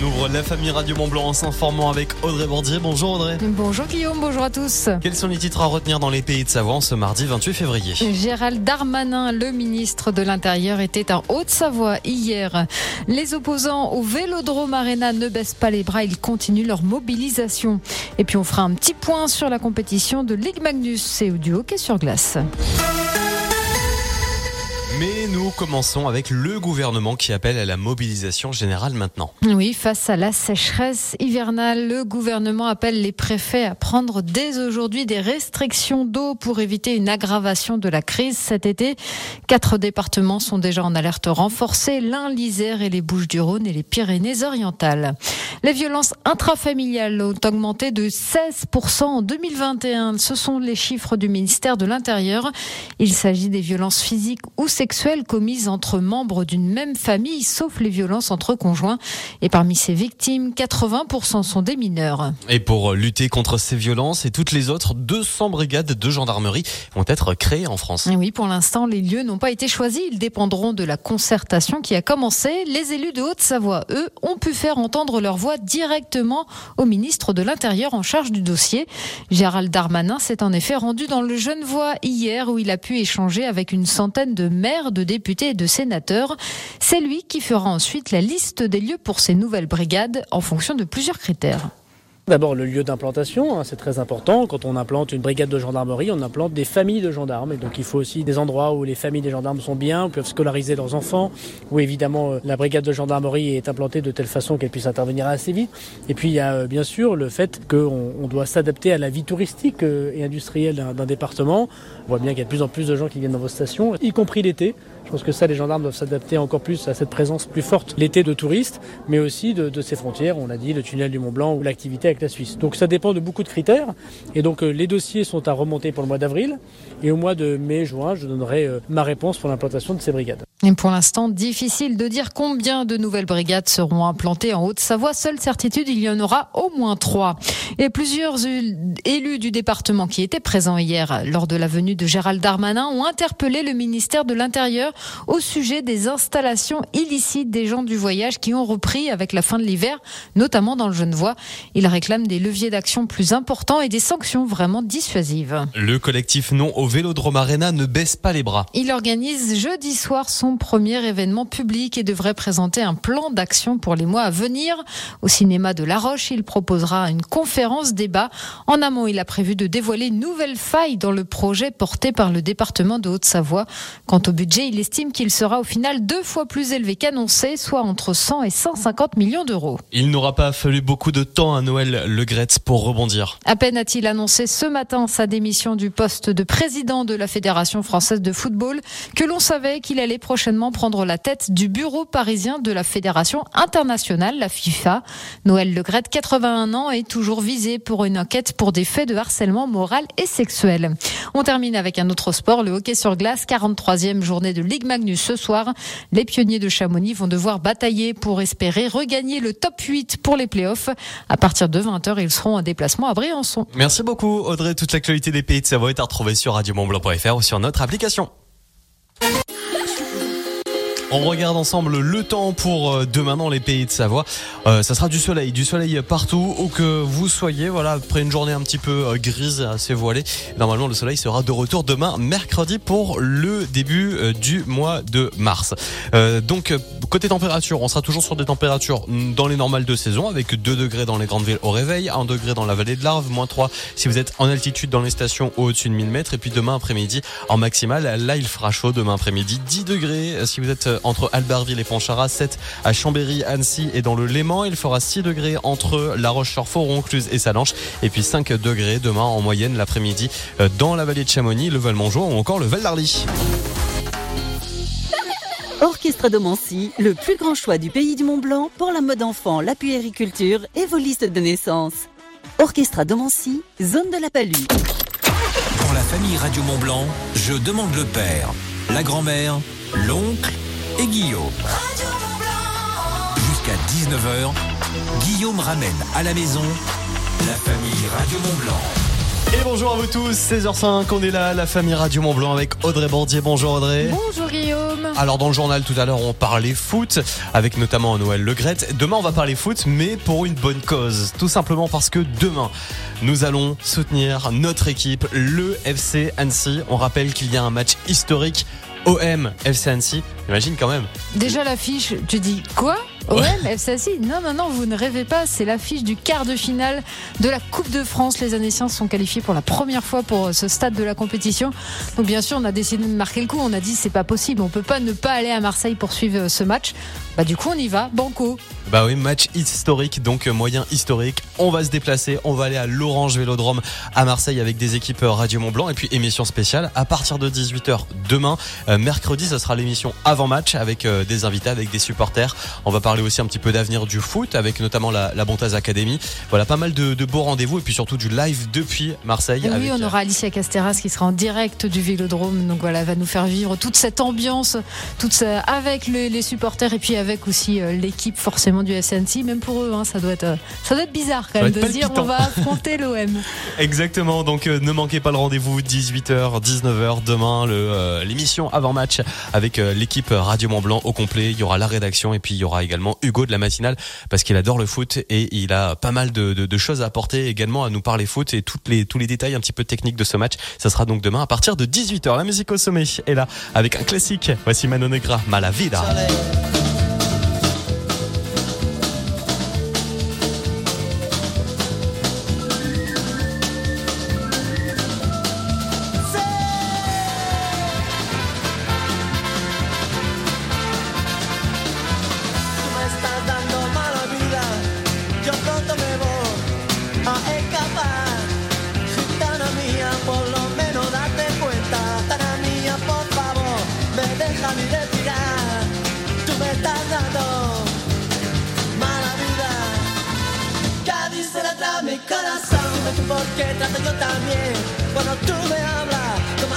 On ouvre la famille Radio Mont Blanc en s'informant avec Audrey Bordier. Bonjour Audrey. Bonjour Guillaume, bonjour à tous. Quels sont les titres à retenir dans les pays de Savoie ce mardi 28 février? Gérald Darmanin, le ministre de l'Intérieur, était en Haute-Savoie hier. Les opposants au Vélodrome Arena ne baissent pas les bras, ils continuent leur mobilisation. Et puis on fera un petit point sur la compétition de Ligue Magnus et du hockey sur glace. Nous commençons avec le gouvernement qui appelle à la mobilisation générale maintenant. Oui, face à la sécheresse hivernale, le gouvernement appelle les préfets à prendre dès aujourd'hui des restrictions d'eau pour éviter une aggravation de la crise cet été. Quatre départements sont déjà en alerte renforcée, l'Ain, l'Isère et les Bouches-du-Rhône et les Pyrénées-Orientales. Les violences intrafamiliales ont augmenté de 16% en 2021. Ce sont les chiffres du ministère de l'Intérieur. Il s'agit des violences physiques ou sexuelles commises entre membres d'une même famille, sauf les violences entre conjoints. Et parmi ces victimes, 80% sont des mineurs. Et pour lutter contre ces violences et toutes les autres, 200 brigades de gendarmerie vont être créées en France. oui, pour l'instant, les lieux n'ont pas été choisis. Ils dépendront de la concertation qui a commencé. Les élus de Haute-Savoie, eux, ont pu faire entendre leur voix directement au ministre de l'Intérieur en charge du dossier. Gérald Darmanin s'est en effet rendu dans le Genevois hier où il a pu échanger avec une centaine de maires de députés et de sénateurs. C'est lui qui fera ensuite la liste des lieux pour ces nouvelles brigades en fonction de plusieurs critères. D'abord le lieu d'implantation, hein, c'est très important. Quand on implante une brigade de gendarmerie, on implante des familles de gendarmes. Et donc il faut aussi des endroits où les familles des gendarmes sont bien, peuvent scolariser leurs enfants, où évidemment euh, la brigade de gendarmerie est implantée de telle façon qu'elle puisse intervenir assez vite. Et puis il y a euh, bien sûr le fait qu'on doit s'adapter à la vie touristique euh, et industrielle d'un département. On voit bien qu'il y a de plus en plus de gens qui viennent dans vos stations, y compris l'été. Je pense que ça, les gendarmes doivent s'adapter encore plus à cette présence plus forte l'été de touristes, mais aussi de, de ces frontières, on l'a dit, le tunnel du Mont Blanc ou l'activité avec la Suisse. Donc ça dépend de beaucoup de critères. Et donc euh, les dossiers sont à remonter pour le mois d'avril. Et au mois de mai-juin, je donnerai euh, ma réponse pour l'implantation de ces brigades. Et pour l'instant, difficile de dire combien de nouvelles brigades seront implantées en Haute-Savoie. Seule certitude, il y en aura au moins trois. Et plusieurs élus du département qui étaient présents hier lors de la venue de Gérald Darmanin ont interpellé le ministère de l'Intérieur au sujet des installations illicites des gens du voyage qui ont repris avec la fin de l'hiver, notamment dans le Genevois. Ils réclament des leviers d'action plus importants et des sanctions vraiment dissuasives. Le collectif Non au Vélodrome Arena ne baisse pas les bras. Il organise jeudi soir son premier événement public et devrait présenter un plan d'action pour les mois à venir. Au cinéma de La Roche, il proposera une conférence débat. En amont, il a prévu de dévoiler une nouvelle faille dans le projet porté par le département de Haute-Savoie. Quant au budget, il estime qu'il sera au final deux fois plus élevé qu'annoncé, soit entre 100 et 150 millions d'euros. Il n'aura pas fallu beaucoup de temps à Noël Le Gretz pour rebondir. À peine a-t-il annoncé ce matin sa démission du poste de président de la Fédération française de football que l'on savait qu'il allait prochainement prendre la tête du bureau parisien de la Fédération internationale, la FIFA. Noël Le Gret, 81 ans, est toujours visé pour une enquête pour des faits de harcèlement moral et sexuel. On termine avec un autre sport, le hockey sur glace, 43e journée de Ligue Magnus ce soir. Les pionniers de Chamonix vont devoir batailler pour espérer regagner le top 8 pour les playoffs. À partir de 20h, ils seront en déplacement à Briançon. Merci beaucoup Audrey. Toute l'actualité des pays de Savoie est à retrouver sur radiomontblanc.fr ou sur notre application. On regarde ensemble le temps pour euh, demain dans les pays de Savoie. Euh, ça sera du soleil, du soleil partout où que vous soyez. Voilà, après une journée un petit peu euh, grise, assez voilée. Normalement, le soleil sera de retour demain, mercredi, pour le début du mois de mars. donc, côté température, on sera toujours sur des températures dans les normales de saison, avec 2 degrés dans les grandes villes au réveil, 1 degré dans la vallée de l'Arve, moins 3 si vous êtes en altitude dans les stations au-dessus de 1000 mètres. Et puis demain après-midi, en maximal, là, il fera chaud demain après-midi, 10 degrés si vous êت entre Albertville et Pontcharrat, 7 à Chambéry, Annecy et dans le Léman. Il fera 6 degrés entre La Roche-sur-Foron, Cluse et Salanches. Et puis 5 degrés demain en moyenne l'après-midi euh, dans la vallée de Chamonix, le Val-Monjoie ou encore le Val d'Arly. Orchestre de Mancy, le plus grand choix du pays du Mont Blanc pour la mode enfant, la puériculture et vos listes de naissance. Orchestre de Mancy, zone de la Palue. Pour la famille Radio Mont Blanc, je demande le père, la grand-mère, l'oncle et Guillaume. Jusqu'à 19h, Guillaume ramène à la maison la famille Radio Mont Blanc. Et bonjour à vous tous, 16h05, on est là, la famille Radio Mont Blanc avec Audrey Bordier. Bonjour Audrey. Bonjour Guillaume. Alors dans le journal tout à l'heure, on parlait foot avec notamment Noël Legrette. Demain, on va parler foot, mais pour une bonne cause. Tout simplement parce que demain, nous allons soutenir notre équipe, le FC Annecy. On rappelle qu'il y a un match historique OM FC Annecy. Imagine quand même. Déjà l'affiche, tu dis quoi? OM, FC Annecy Non, non, non, vous ne rêvez pas. C'est l'affiche du quart de finale de la Coupe de France. Les Annéciens sont qualifiés pour la première fois pour ce stade de la compétition. Donc bien sûr, on a décidé de marquer le coup. On a dit c'est pas possible. On peut pas ne pas aller à Marseille pour suivre ce match. Bah du coup, on y va. Banco. Bah oui, match historique, donc euh, moyen historique. On va se déplacer, on va aller à l'Orange Vélodrome à Marseille avec des équipes euh, Radio Mont Blanc et puis émission spéciale à partir de 18h demain. Euh, mercredi, ce sera l'émission avant-match avec des invités, avec des supporters. On va parler aussi un petit peu d'avenir du foot avec notamment la, la Bontaz Academy. Voilà, pas mal de, de beaux rendez-vous et puis surtout du live depuis Marseille. Oui, avec, on aura Alicia Casteras qui sera en direct du Vélodrome. Donc voilà, elle va nous faire vivre toute cette ambiance, toute ça, avec les, les supporters et puis avec aussi l'équipe forcément du SNC. Même pour eux, hein, ça doit être, ça doit être bizarre quand même de se dire on va affronter l'OM. Exactement. Donc euh, ne manquez pas le rendez-vous 18h, 19h demain, euh, l'émission avant match avec euh, l'équipe Radio Mont Blanc au complet. Il y aura la rédaction et puis il y aura également Hugo de la matinale parce qu'il adore le foot et il a pas mal de, de, de, choses à apporter également à nous parler foot et toutes les tous les détails un petit peu techniques de ce match. Ça sera donc demain à partir de 18h. La musique au sommet est là avec un classique. Voici Mano Negra, Malavida. dime tú por qué trato yo también. Cuando tú me hablas, toma